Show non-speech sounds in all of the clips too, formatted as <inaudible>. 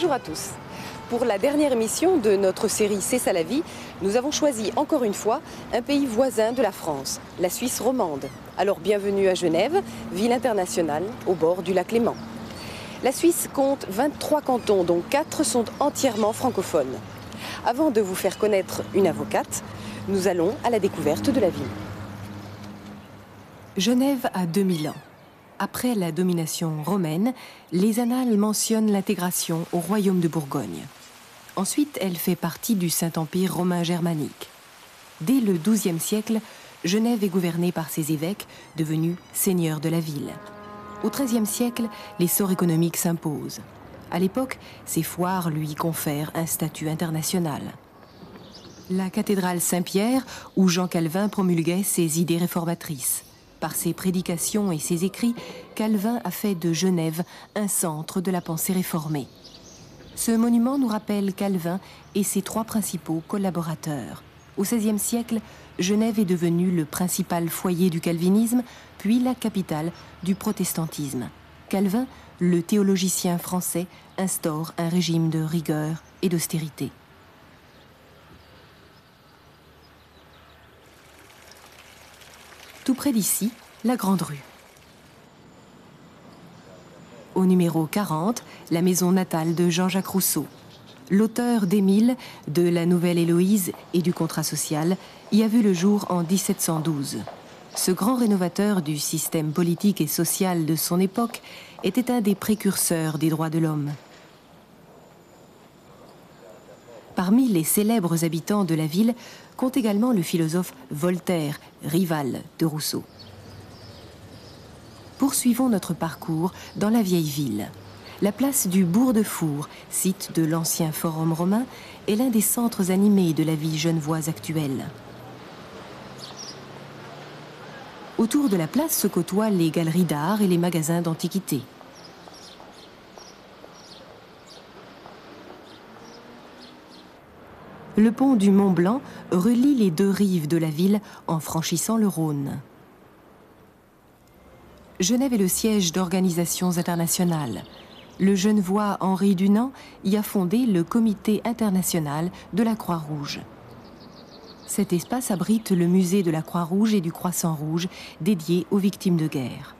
Bonjour à tous. Pour la dernière émission de notre série C'est ça la vie, nous avons choisi encore une fois un pays voisin de la France, la Suisse romande. Alors bienvenue à Genève, ville internationale au bord du lac Léman. La Suisse compte 23 cantons dont 4 sont entièrement francophones. Avant de vous faire connaître une avocate, nous allons à la découverte de la ville. Genève a 2000 ans. Après la domination romaine, les annales mentionnent l'intégration au royaume de Bourgogne. Ensuite, elle fait partie du Saint-Empire romain germanique. Dès le XIIe siècle, Genève est gouvernée par ses évêques, devenus seigneurs de la ville. Au XIIIe siècle, l'essor économique s'impose. À l'époque, ses foires lui confèrent un statut international. La cathédrale Saint-Pierre, où Jean Calvin promulguait ses idées réformatrices. Par ses prédications et ses écrits, Calvin a fait de Genève un centre de la pensée réformée. Ce monument nous rappelle Calvin et ses trois principaux collaborateurs. Au XVIe siècle, Genève est devenue le principal foyer du calvinisme, puis la capitale du protestantisme. Calvin, le théologicien français, instaure un régime de rigueur et d'austérité. Près d'ici, la Grande Rue. Au numéro 40, la maison natale de Jean-Jacques Rousseau. L'auteur d'Émile, de la Nouvelle Héloïse et du Contrat social y a vu le jour en 1712. Ce grand rénovateur du système politique et social de son époque était un des précurseurs des droits de l'homme. Parmi les célèbres habitants de la ville compte également le philosophe Voltaire, rival de Rousseau. Poursuivons notre parcours dans la vieille ville. La place du Bourg de Four, site de l'ancien forum romain, est l'un des centres animés de la vie genevoise actuelle. Autour de la place se côtoient les galeries d'art et les magasins d'antiquités. Le pont du Mont Blanc relie les deux rives de la ville en franchissant le Rhône. Genève est le siège d'organisations internationales. Le Genevois Henri Dunant y a fondé le Comité international de la Croix-Rouge. Cet espace abrite le musée de la Croix-Rouge et du Croissant Rouge dédié aux victimes de guerre.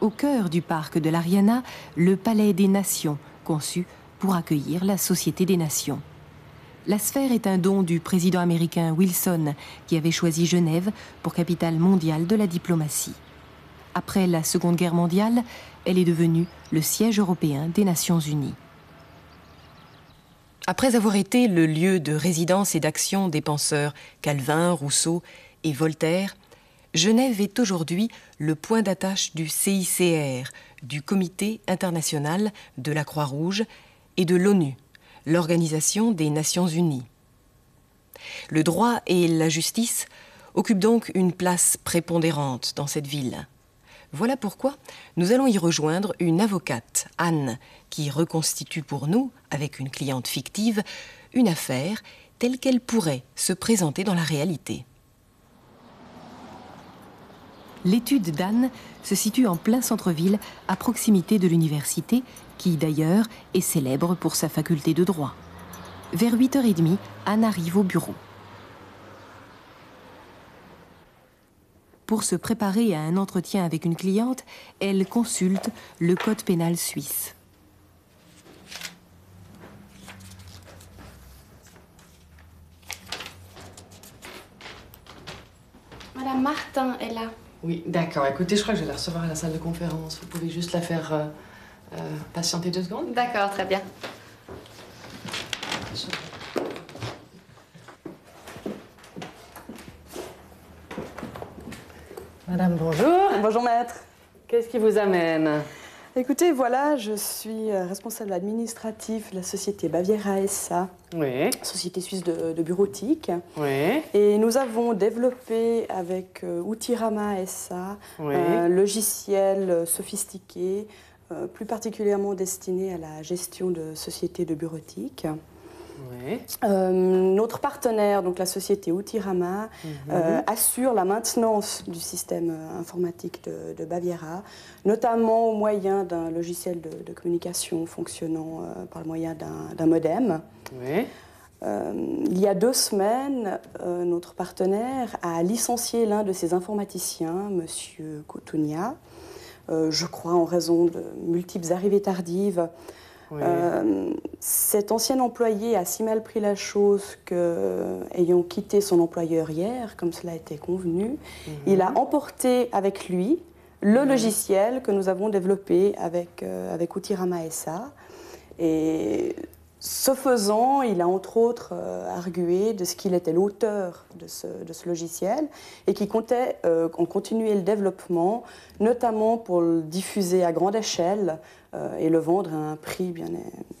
Au cœur du parc de l'Ariana, le Palais des Nations, conçu pour accueillir la Société des Nations. La sphère est un don du président américain Wilson, qui avait choisi Genève pour capitale mondiale de la diplomatie. Après la Seconde Guerre mondiale, elle est devenue le siège européen des Nations Unies. Après avoir été le lieu de résidence et d'action des penseurs Calvin, Rousseau et Voltaire, Genève est aujourd'hui le point d'attache du CICR, du Comité international de la Croix-Rouge et de l'ONU, l'Organisation des Nations Unies. Le droit et la justice occupent donc une place prépondérante dans cette ville. Voilà pourquoi nous allons y rejoindre une avocate, Anne, qui reconstitue pour nous, avec une cliente fictive, une affaire telle qu'elle pourrait se présenter dans la réalité. L'étude d'Anne se situe en plein centre-ville, à proximité de l'université, qui d'ailleurs est célèbre pour sa faculté de droit. Vers 8h30, Anne arrive au bureau. Pour se préparer à un entretien avec une cliente, elle consulte le code pénal suisse. Madame Martin est là. Oui, d'accord. Écoutez, je crois que je vais la recevoir à la salle de conférence. Vous pouvez juste la faire euh, euh, patienter deux secondes D'accord, très bien. Madame, bonjour. Bonjour maître. Qu'est-ce qui vous amène? Écoutez, voilà, je suis euh, responsable administratif de la société Baviera SA, Oui, société suisse de, de bureautique. oui, Et nous avons développé avec euh, Outirama SA Oui. un logiciel euh, sophistiqué, euh, plus particulièrement destiné à la gestion de sociétés de bureautique. Euh, notre partenaire, donc la société Outirama, mhm. euh, assure la maintenance du système informatique de, Baviera, notamment au moyen d'un logiciel de, communication fonctionnant par le moyen d'un modem. il y a deux semaines, notre partenaire a licencié l'un de ses informaticiens, M. Koutunia, je crois en raison de multiples arrivées tardives euh, cet ancien employé a si mal pris la chose que, ayant quitté son employeur hier, comme cela a été convenu, mhm. il a emporté avec lui le mhm. logiciel que nous avons développé avec, euh, avec Outirama SA. Et ce faisant, il a entre autres euh, argué de ce qu'il était l'auteur de ce, de ce, logiciel et qui comptait en continuer le développement, notamment pour le diffuser à grande échelle euh, et le vendre à un prix bien,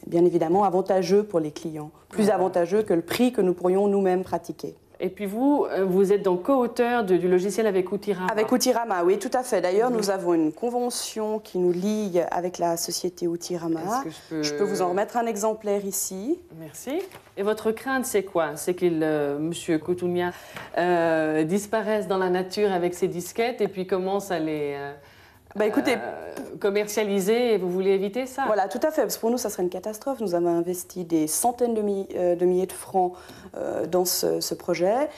bien évidemment avantageux pour les clients, plus avantageux que le prix que nous pourrions nous-mêmes pratiquer. Et puis vous, euh, vous êtes donc co-auteur du logiciel avec Outirama. Avec Outirama, oui, tout à fait. D'ailleurs, nous avons une convention qui nous ligue avec la société Outirama. Je peux... vous en remettre un exemplaire ici. Merci. Et votre crainte, c'est quoi? C'est qu'il, euh, Monsieur Coutumia, disparaisse dans la nature avec ses disquettes et puis commence à les bah, écoutez, euh, commercialiser et vous voulez éviter ça? Voilà, tout à fait, parce que pour nous, ça serait une catastrophe. Nous avons investi des centaines de, euh, milliers de francs euh, dans ce, projet.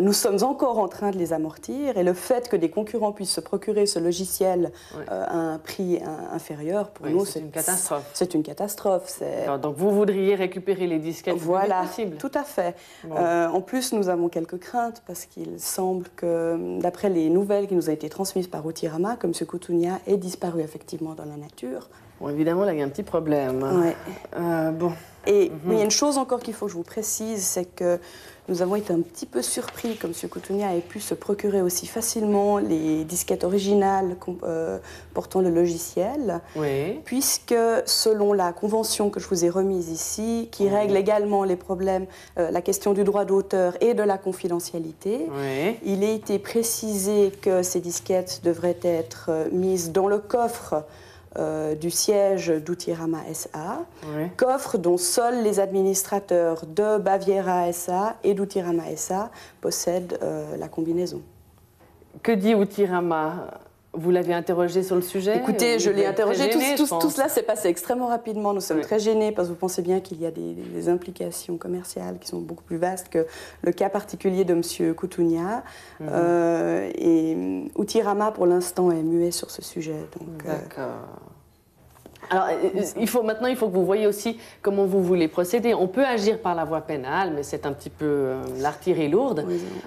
nous sommes encore en train de les amortir et le fait que des concurrents puissent se procurer ce logiciel à un prix inférieur, pour nous, c'est une catastrophe. C'est une catastrophe. donc vous voudriez récupérer les disquettes voilà, possible? tout à fait. en plus, nous avons quelques craintes parce qu'il semble que, d'après les nouvelles qui nous ont été transmises par Outirama, comme ce Est disparu effectivement dans la nature. Bon, évidemment, là, il y a un petit problème. Ouais. Euh, bon. Et il y a une chose encore qu'il faut que je vous précise, c'est que nous avons été un petit peu surpris, comme M. Coutounia ait pu se procurer aussi facilement les disquettes originales euh, portant le logiciel, puisque selon la convention que je vous ai remise ici, qui règle également les problèmes, euh, la question du droit d'auteur et de la confidentialité, il a été précisé que ces disquettes devraient être euh, mises dans le coffre euh, du siège d'Outirama SA, coffre dont seuls les administrateurs de Baviera SA et d'Outirama SA possèdent euh, la combinaison. Que dit Outirama? Vous l'avez interrogé sur le sujet Écoutez, je l'ai interrogé. tout, cela s'est passé extrêmement rapidement. Nous sommes très gênés parce que vous pensez bien qu'il y a des, implications commerciales qui sont beaucoup plus vastes que le cas particulier de M. Coutounia. Mhm. Euh, et Outirama, pour l'instant, est muet sur ce sujet. D'accord. Euh, euh, il faut, maintenant, il faut que vous voyez aussi comment vous voulez procéder. On peut agir par la voie pénale, mais c'est un petit peu euh, l'artillerie lourde.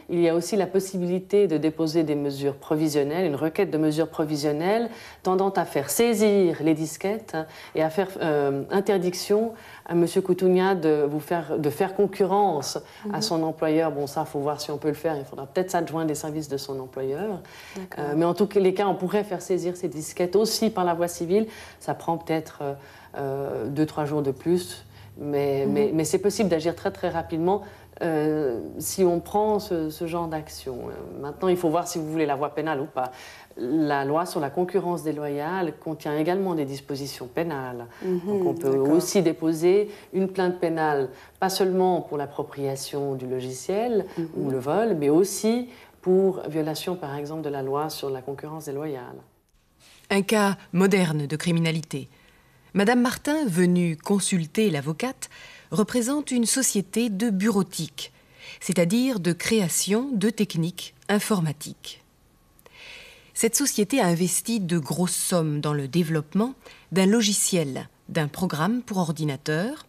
Il y a aussi la possibilité de déposer des mesures provisionnelles, une requête de mesures provisionnelles tendant à faire saisir les disquettes et à faire interdiction à M. De, vous faire, de faire concurrence à mhm. son employeur. Bon, ça, il faut voir si on peut le faire. Il faudra peut-être s'adjoindre des services de son employeur. mais en tous les cas, on pourrait faire saisir ces disquettes aussi par la voie civile. Ça prend peut-être euh, euh, deux, trois jours de plus. Mais, mhm. mais, mais c'est possible d'agir très très rapidement euh, si on prend ce, genre d'action. Maintenant, il faut voir si vous voulez la voie pénale ou pas. La loi sur la concurrence déloyale contient également des dispositions pénales. Mhm, Donc on peut aussi déposer une plainte pénale, pas seulement pour l'appropriation du logiciel ou mhm. le vol, mais aussi pour violation, par exemple, de la loi sur la concurrence déloyale. Un cas moderne de criminalité. Madame Martin, venue consulter l'avocate, représente une société de bureautique, c'est-à-dire de création de techniques informatiques. Cette société a investi de grosses sommes dans le développement d'un logiciel, d'un programme pour ordinateur,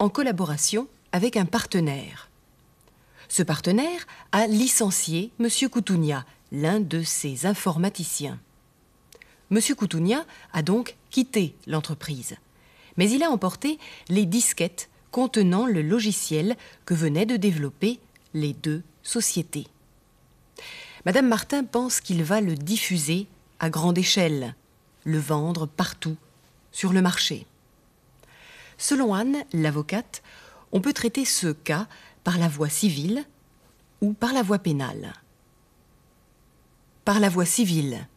en collaboration avec un partenaire. Ce partenaire a licencié M. Coutounia, l'un de ses informaticiens. M. Coutounia a donc quitté l'entreprise, mais il a emporté les disquettes contenant le logiciel que venaient de développer les deux sociétés. Madame Martin pense qu'il va le diffuser à grande échelle, le vendre partout, sur le marché. Selon Anne, l'avocate, on peut traiter ce cas par la voie civile ou par la voie pénale. Par la voie civile,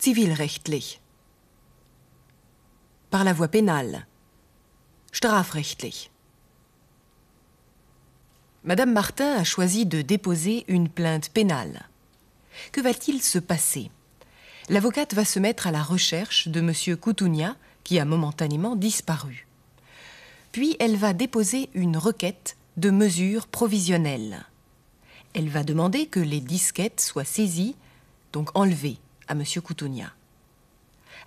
zivilrechtlich. Par la voie pénale, strafrechtlich. Madame Martin a choisi de déposer une plainte pénale. Que va-t-il se passer? L'avocate va se mettre à la recherche de M. Coutounia, qui a momentanément disparu. Puis elle va déposer une requête de mesures provisionnelles. Elle va demander que les disquettes soient saisies, donc enlevées à M. Coutounia.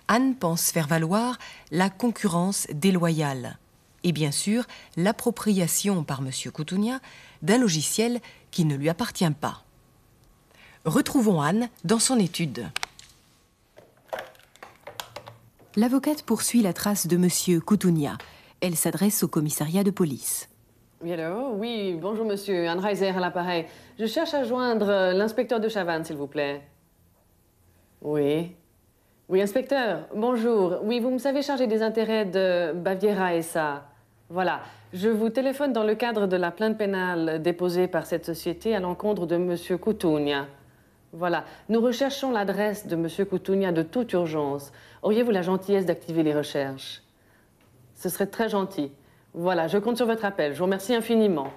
Anne pense faire valoir la concurrence déloyale et bien sûr l'appropriation par M. Coutounia d'un logiciel qui ne lui appartient pas. Retrouvons Anne dans son étude. L'avocate poursuit la trace de M. Coutounia. Elle s'adresse au commissariat de police. Oui, allô? Oui, bonjour monsieur, Anne Reiser à l'appareil. Je cherche à joindre l'inspecteur de Chavannes, s'il vous plaît. Oui. Oui, inspecteur, bonjour. Oui, vous me savez charger des intérêts de Baviera et ça. Voilà. Je vous téléphone dans le cadre de la plainte pénale déposée par cette société à l'encontre de M. Coutounia. Voilà. Nous recherchons l'adresse de M. Coutounia de toute urgence. Auriez-vous la gentillesse d'activer les recherches? Ce serait très gentil. Voilà, je compte sur votre appel. Je vous remercie infiniment.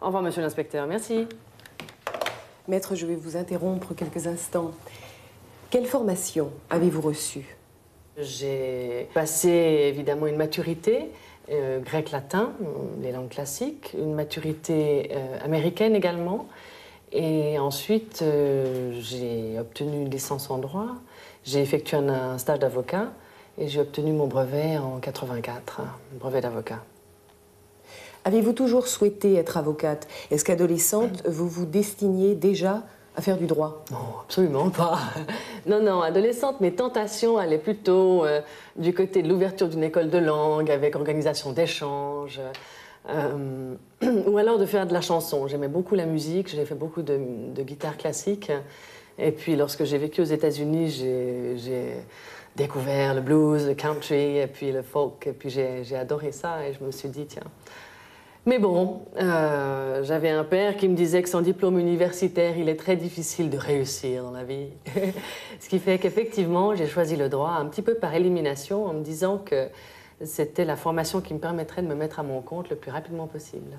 Au revoir, monsieur l'inspecteur. Merci. Maître, je vais vous interrompre quelques instants. Quelle formation avez-vous reçue? J'ai passé évidemment une maturité euh, grec-latin, les langues classiques, une maturité euh, américaine également. Et ensuite, euh, j'ai obtenu une licence en droit, j'ai effectué un, stage d'avocat et j'ai obtenu mon brevet en 84, brevet d'avocat. Avez-vous toujours souhaité être avocate? Est-ce qu'adolescente, vous vous destiniez déjà à faire du droit Non, absolument pas. <laughs> Non, non, adolescente, mes tentations allaient plutôt euh, du côté de l'ouverture d'une école de langue avec organisation d'échanges, euh, <clears throat> ou alors de faire de la chanson. J'aimais beaucoup la musique, j'ai fait beaucoup de, de, guitare classique. Et puis lorsque j'ai vécu aux États-Unis, j'ai découvert le blues, le country, et puis le folk, et puis j'ai adoré ça, et je me suis dit, tiens, mais bon, euh, j'avais un père qui me disait que sans diplôme universitaire, il est très difficile de réussir dans la vie. <laughs> Ce qui fait qu'effectivement, j'ai choisi le droit un petit peu par élimination en me disant que c'était la formation qui me permettrait de me mettre à mon compte le plus rapidement possible.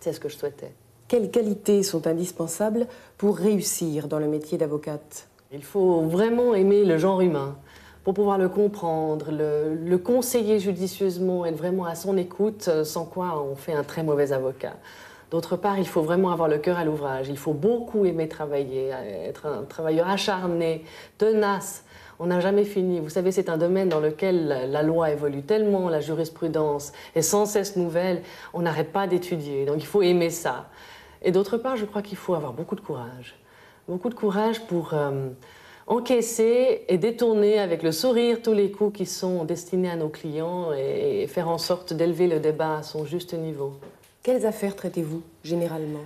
C'est ce que je souhaitais. Quelles qualités sont indispensables pour réussir dans le métier d'avocate? Il faut vraiment aimer le genre humain pour pouvoir le comprendre, le, conseiller judicieusement, être vraiment à son écoute, euh, sans quoi on fait un très mauvais avocat. D'autre part, il faut vraiment avoir le cœur à l'ouvrage. Il faut beaucoup aimer travailler, être un travailleur acharné, tenace. On n'a jamais fini. Vous savez, c'est un domaine dans lequel la loi évolue tellement, la jurisprudence est sans cesse nouvelle. On n'arrête pas d'étudier. Donc il faut aimer ça. Et d'autre part, je crois qu'il faut avoir beaucoup de courage. Beaucoup de courage pour... Euh, encaisser et détourner avec le sourire tous les coups qui sont destinés à nos clients et faire en sorte d'élever le débat à son juste niveau. Quelles affaires traitez-vous généralement?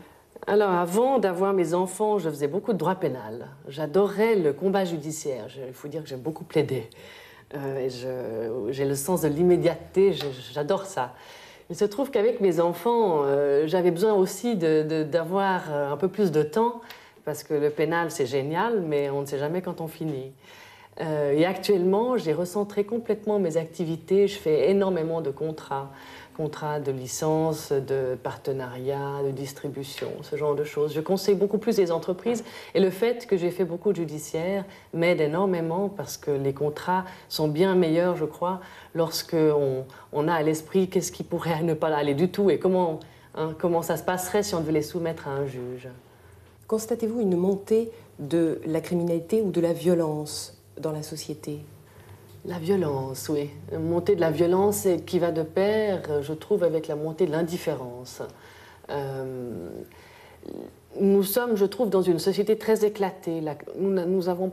Alors, avant d'avoir mes enfants, je faisais beaucoup de droit pénal. J'adorais le combat judiciaire. Il faut dire que j'ai beaucoup plaidé. Euh, j'ai le sens de l'immédiateté, j'adore ça. Il se trouve qu'avec mes enfants, euh, j'avais besoin aussi d'avoir euh, un peu plus de temps parce que le pénal, c'est génial, mais on ne sait jamais quand on finit. Euh, et actuellement, j'ai recentré complètement mes activités. Je fais énormément de contrats, contrats de licence, de partenariat, de distribution, ce genre de choses. Je conseille beaucoup plus les entreprises et le fait que j'ai fait beaucoup de judiciaire m'aide énormément parce que les contrats sont bien meilleurs, je crois, lorsque on, a à l'esprit qu'est-ce qui pourrait <laughs> ne pas aller du tout et comment, hein, comment ça se passerait si on devait les soumettre à un juge. Constatez-vous une montée de la criminalité ou de la violence dans la société? La violence, oui. Une montée de la violence qui va de pair, je trouve, avec la montée de l'indifférence. Euh, nous sommes, je trouve, dans une société très éclatée. nous n'avons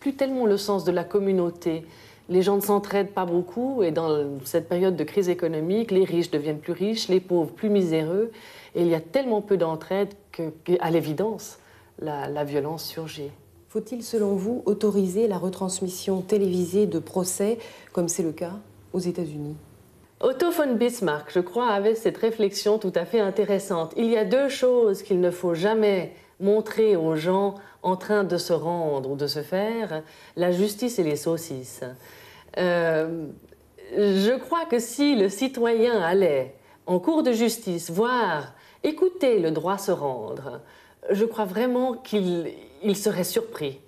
plus tellement le sens de la communauté. Les gens ne s'entraident pas beaucoup et dans cette période de crise économique, les riches deviennent plus riches, les pauvres plus miséreux. Et il y a tellement peu d'entraide qu'à l'évidence, la, violence surgit. Faut-il, selon vous, autoriser la retransmission télévisée de procès, comme c'est le cas aux États-Unis? Otto von Bismarck, je crois, avait cette réflexion tout à fait intéressante. Il y a deux choses qu'il ne faut jamais montrer aux gens en train de se rendre ou de se faire, la justice et les saucisses. Euh, je crois que si le citoyen allait en cours de justice voir écouter le droit se rendre, je crois vraiment qu'il serait surpris.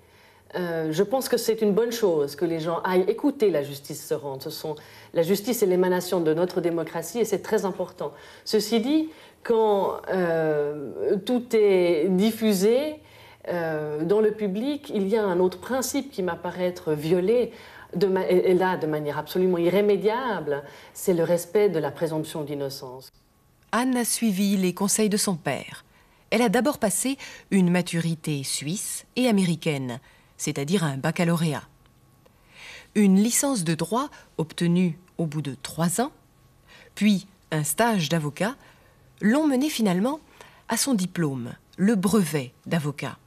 Euh, je pense que c'est une bonne chose que les gens aillent écouter la justice se rendre. Ce sont, la justice est l'émanation de notre démocratie et c'est très important. Ceci dit, quand euh, tout est diffusé euh, dans le public, il y a un autre principe qui m'apparaît être violé, et là de manière absolument irrémédiable, c'est le respect de la présomption d'innocence. Anne a suivi les conseils de son père. Elle a d'abord passé une maturité suisse et américaine, c'est-à-dire un baccalauréat. Une licence de droit obtenue au bout de trois ans, puis un stage d'avocat, l'ont menée finalement à son diplôme, le brevet d'avocat.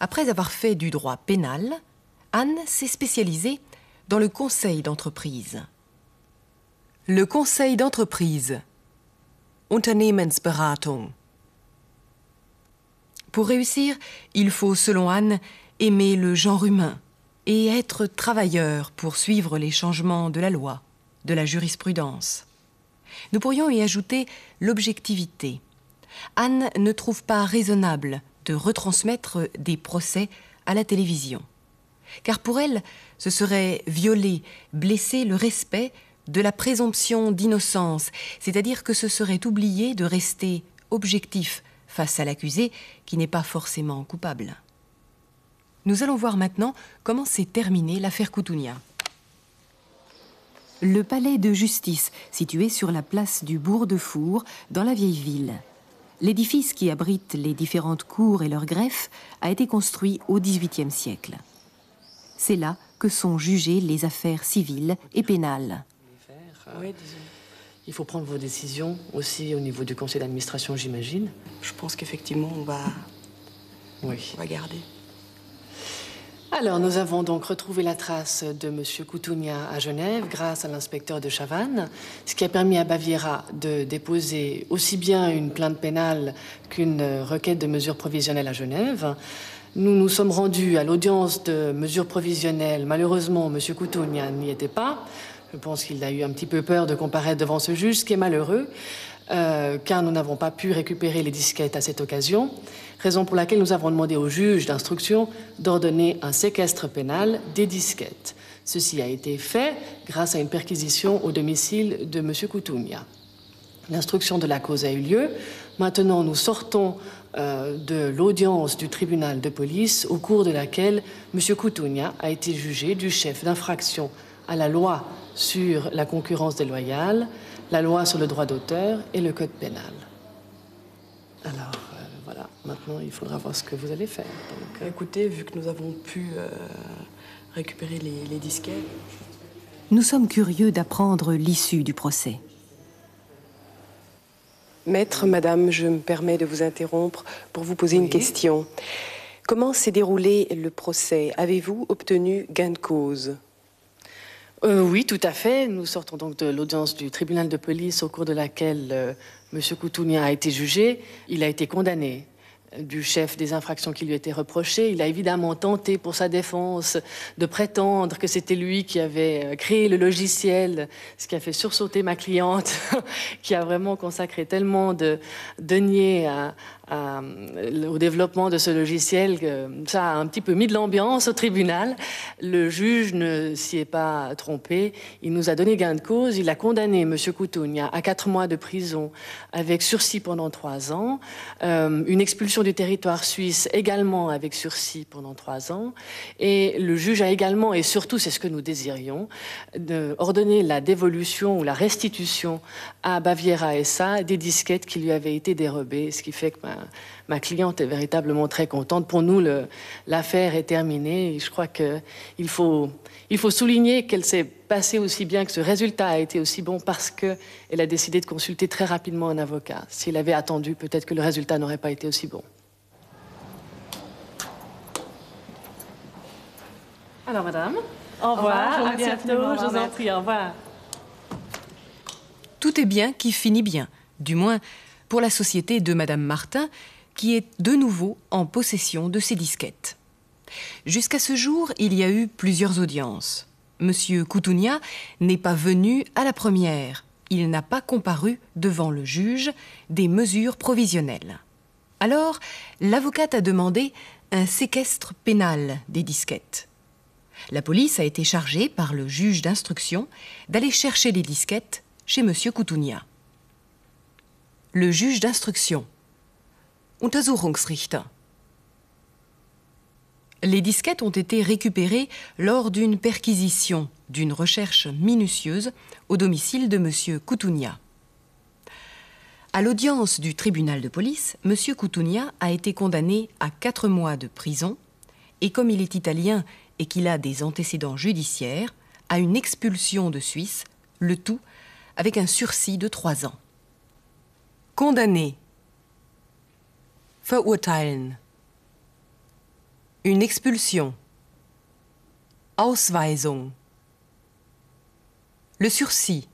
Après avoir fait du droit pénal, Anne s'est spécialisée dans le conseil d'entreprise. Le conseil d'entreprise, Unternehmensberatung. Pour réussir, il faut, selon Anne, aimer le genre humain et être travailleur pour suivre les changements de la loi, de la jurisprudence. Nous pourrions y ajouter l'objectivité. Anne ne trouve pas raisonnable de retransmettre des procès à la télévision. Car pour elle, ce serait violer, blesser le respect de la présomption d'innocence, c'est-à-dire que ce serait oublier de rester objectif face à l'accusé qui n'est pas forcément coupable. Nous allons voir maintenant comment s'est terminée l'affaire Coutounia. Le palais de justice, situé sur la place du Bourg de Four, dans la vieille ville. L'édifice qui abrite les différentes cours et leurs greffes a été construit au XVIIIe siècle. C'est là que sont jugées les affaires civiles et pénales. Il faut prendre vos décisions aussi au niveau du conseil d'administration, j'imagine. Je pense qu'effectivement, on va, oui. on va garder. Alors, nous avons donc retrouvé la trace de M. Coutounia à Genève grâce à l'inspecteur de Chavannes, ce qui a permis à Baviera de déposer aussi bien une plainte pénale qu'une requête de mesures provisionnelles à Genève. Nous nous sommes rendus à l'audience de mesures provisionnelles. Malheureusement, M. Coutounia n'y était pas. Je pense qu'il a eu un petit peu peur de comparaître devant ce juge, ce qui est malheureux, euh, car nous n'avons pas pu récupérer les disquettes à cette occasion raison pour laquelle nous avons demandé au juge d'instruction d'ordonner un séquestre pénal des disquettes. Ceci a été fait grâce à une perquisition au domicile de M. Coutounia. L'instruction de la cause a eu lieu. Maintenant, nous sortons euh, de l'audience du tribunal de police au cours de laquelle M. Coutounia a été jugé du chef d'infraction à la loi sur la concurrence déloyale, la loi sur le droit d'auteur et le code pénal. Alors, Maintenant, il faudra voir ce que vous allez faire. Euh, Écoutez, vu que nous avons pu euh, récupérer les, les disquettes. Nous sommes curieux d'apprendre l'issue du procès. Maître, madame, je me permets de vous interrompre pour vous poser une question. Comment s'est déroulé le procès? Avez-vous obtenu gain de cause? Euh, Oui, tout à fait. Nous sortons donc de l'audience du tribunal de police au cours de laquelle M. Coutounia a été jugé. Il a été condamné du chef des infractions qui lui étaient reprochées. Il a évidemment tenté pour sa défense de prétendre que c'était lui qui avait euh, créé le logiciel, ce qui a fait sursauter ma cliente, <laughs> qui a vraiment consacré tellement de deniers à, au développement de ce logiciel ça a un petit peu mis de l'ambiance au tribunal. Le juge ne s'y est pas trompé. Il nous a donné gain de cause. Il a condamné M. Coutounia à quatre mois de prison avec sursis pendant trois ans, euh, une expulsion du territoire suisse également avec sursis pendant trois ans. Et le juge a également, et surtout c'est ce que nous désirions, de ordonné la dévolution ou la restitution à Baviera SA des disquettes qui lui avaient été dérobées, ce qui fait que ma, cliente est véritablement très contente. Pour nous, l'affaire est terminée. Et je crois qu'il faut, il faut souligner qu'elle s'est passée aussi bien, que ce résultat a été aussi bon parce qu'elle a décidé de consulter très rapidement un avocat. S'il avait attendu, peut-être que le résultat n'aurait pas été aussi bon. Alors, madame, au revoir, à bientôt, je vous en prie, au revoir. Tout est bien qui finit bien, du moins pour la société de Madame Martin, qui est de nouveau en possession de ses disquettes. Jusqu'à ce jour, il y a eu plusieurs audiences. Monsieur Coutounia n'est pas venu à la première, il n'a pas comparu devant le juge des mesures provisionnelles. Alors, l'avocate a demandé un séquestre pénal des disquettes. La police a été chargée par le juge d'instruction d'aller chercher les disquettes chez M. Coutounia. Le juge d'instruction. Untersuchungsrichter. Les disquettes ont été récupérées lors d'une perquisition, d'une recherche minutieuse au domicile de M. Coutounia. À l'audience du tribunal de police, M. Coutounia a été condamné à quatre mois de prison et comme il est italien et qu'il a des antécédents judiciaires, à une expulsion de Suisse, le tout avec un sursis de trois ans. Condamné. Verurteilen. Une expulsion. Ausweisung. Le sursis.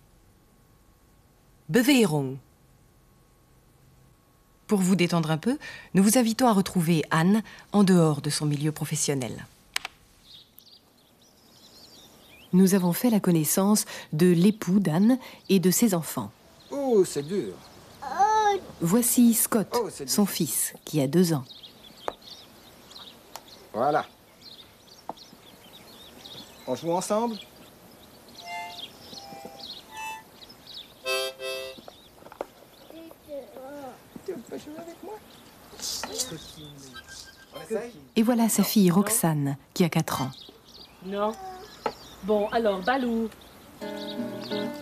Bewährung. Pour vous détendre un peu, nous vous invitons à retrouver Anne en dehors de son milieu professionnel. Nous avons fait la connaissance de l'époux d'Anne et de ses enfants. Oh, c'est dur. Voici Scott, Oh, son fils, qui a deux ans. Voilà. On joue ensemble? Tu veux pas jouer avec moi? On essaye? Et voilà sa fille Roxane, qui a quatre ans. Non. Bon, alors, Balou.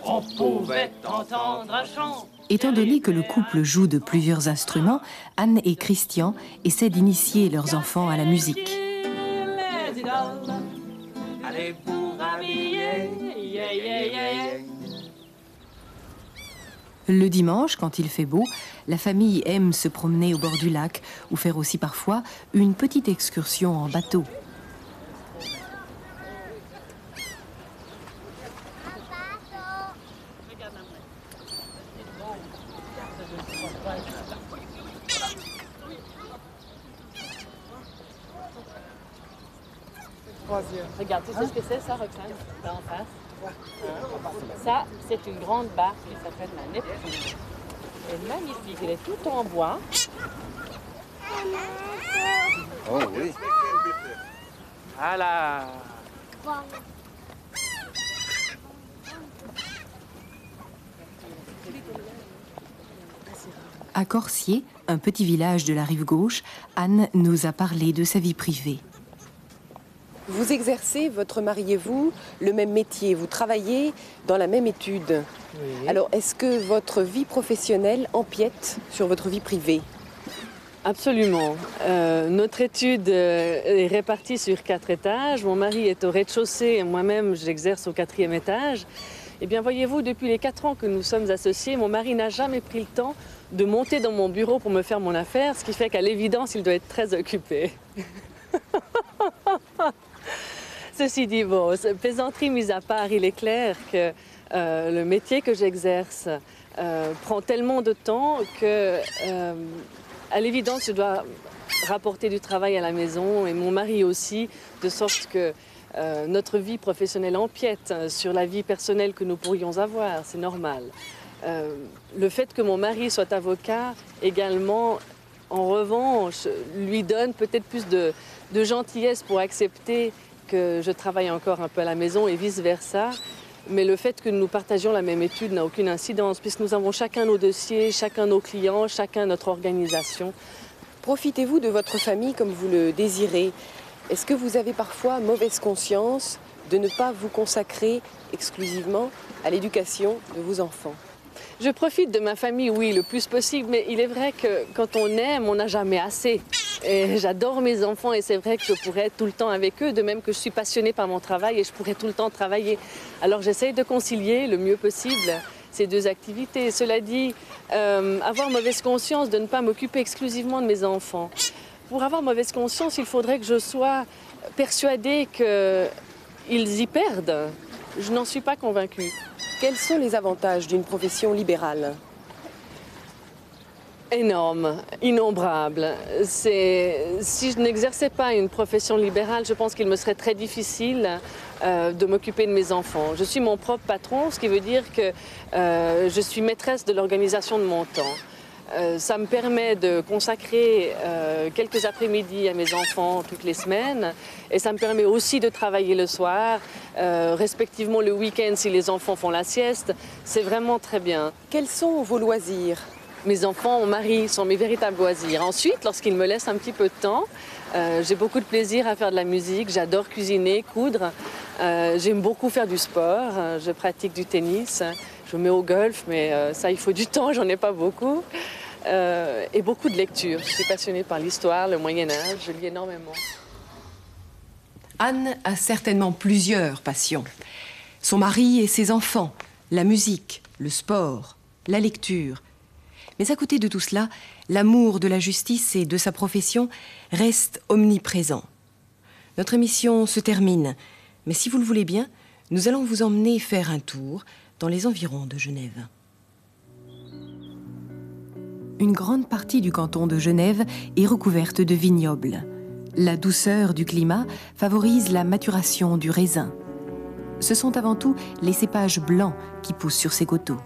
On pouvait entendre un chant. Étant donné que le couple joue de plusieurs instruments, Anne et Christian essaient d'initier leurs enfants à la musique. Le dimanche, quand il fait beau, la famille aime se promener au bord du lac ou faire aussi parfois une petite excursion en bateau. Regarde, tu sais ce que c'est ça, Roxane Là en face? Ça, c'est une grande barque qui s'appelle la Neptune. Elle est magnifique, elle est toute en bois. Oh oui. Voilà. À Corsier, un petit village de la rive gauche, Anne nous a parlé de sa vie privée. Vous exercez, votre mari et vous, le même métier, vous travaillez dans la même étude. Alors, est-ce que votre vie professionnelle empiète sur votre vie privée? Absolument. Euh, notre étude euh, est répartie sur quatre étages. Mon mari est au rez-de-chaussée et moi-même, j'exerce au quatrième étage. Eh bien, voyez-vous, depuis les quatre ans que nous sommes associés, mon mari n'a jamais pris le temps de monter dans mon bureau pour me faire mon affaire, ce qui fait qu'à l'évidence, il doit être très occupé. <laughs> Ceci dit, bon, plaisanterie mise à part, il est clair que euh, le métier que j'exerce euh, prend tellement de temps que, euh, à l'évidence, je dois rapporter du travail à la maison et mon mari aussi, de sorte que notre vie professionnelle empiète sur la vie personnelle que nous pourrions avoir, c'est normal. Le fait que mon mari soit avocat également, en revanche, lui donne peut-être plus de gentillesse pour accepter je travaille encore un peu à la maison et vice-versa. Mais le fait que nous partagions la même étude n'a aucune incidence, puisque nous avons chacun nos dossiers, chacun nos clients, chacun notre organisation. Profitez-vous de votre famille comme vous le désirez Est-ce que vous avez parfois mauvaise conscience de ne pas vous consacrer exclusivement à l'éducation de vos enfants? Je profite de ma famille, oui, le plus possible, mais il est vrai que quand on aime, on n'a jamais assez. Et j'adore mes enfants et c'est vrai que je pourrais être tout le temps avec eux, de même que je suis passionnée par mon travail et je pourrais tout le temps travailler. Alors j'essaye de concilier le mieux possible ces deux activités. Cela dit, euh, avoir mauvaise conscience de ne pas m'occuper exclusivement de mes enfants. Pour avoir mauvaise conscience, il faudrait que je sois persuadée qu'ils y perdent. Je n'en suis pas convaincue. Quels sont les avantages d'une profession libérale Énorme, innombrable. Si je n'exerçais pas une profession libérale, je pense qu'il me serait très difficile euh, de m'occuper de mes enfants. Je suis mon propre patron, ce qui veut dire que euh, je suis maîtresse de l'organisation de mon temps. Euh, ça me permet de consacrer quelques après-midi à mes enfants toutes les semaines et ça me permet aussi de travailler le soir, respectivement le week-end si les enfants font la sieste. C'est vraiment très bien. Quels sont vos loisirs? Mes enfants, mon mari sont mes véritables loisirs. Ensuite, lorsqu'ils me laissent un petit peu de temps, euh, j'ai beaucoup de plaisir à faire de la musique, j'adore cuisiner, coudre. Euh, j'aime beaucoup faire du sport, euh, je pratique du tennis, je me mets au golf, mais ça, il faut du temps, j'en ai pas beaucoup. Et beaucoup de lecture. Je suis passionnée par l'histoire, le Moyen Âge, je lis énormément. Anne a certainement plusieurs passions. Son mari et ses enfants, la musique, le sport, la lecture, mais à côté de tout cela, l'amour de la justice et de sa profession reste omniprésent. Notre émission se termine, mais si vous le voulez bien, nous allons vous emmener faire un tour dans les environs de Genève. Une grande partie du canton de Genève est recouverte de vignobles. La douceur du climat favorise la maturation du raisin. Ce sont avant tout les cépages blancs qui poussent sur ces coteaux.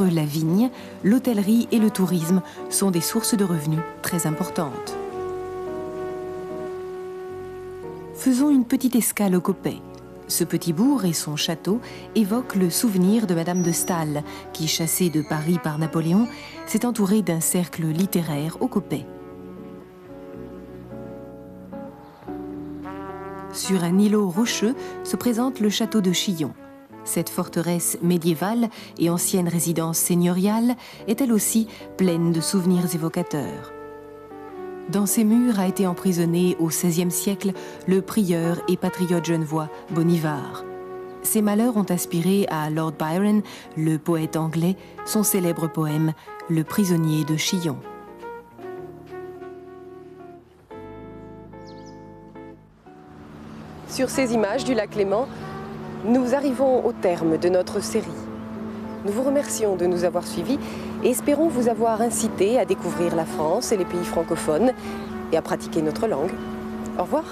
La vigne, l'hôtellerie et le tourisme sont des sources de revenus très importantes. Faisons une petite escale au Coppet. Ce petit bourg et son château évoquent le souvenir de Madame de Staël, qui, chassée de Paris par Napoléon, s'est entourée d'un cercle littéraire au Coppet. Sur un îlot rocheux se présente le château de Chillon. Cette forteresse médiévale et ancienne résidence seigneuriale est elle aussi pleine de souvenirs évocateurs. Dans ses murs a été emprisonné au XVIe siècle le prieur et patriote genevois Bonivard. Ses malheurs ont inspiré à Lord Byron, le poète anglais, son célèbre poème Le prisonnier de Chillon. Sur ces images du lac Léman, nous arrivons au terme de notre série. Nous vous remercions de nous avoir suivis et espérons vous avoir incité à découvrir la France et les pays francophones et à pratiquer notre langue. Au revoir.